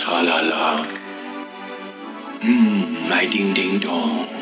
tra-la-la. Mmm, my ding-ding-dong.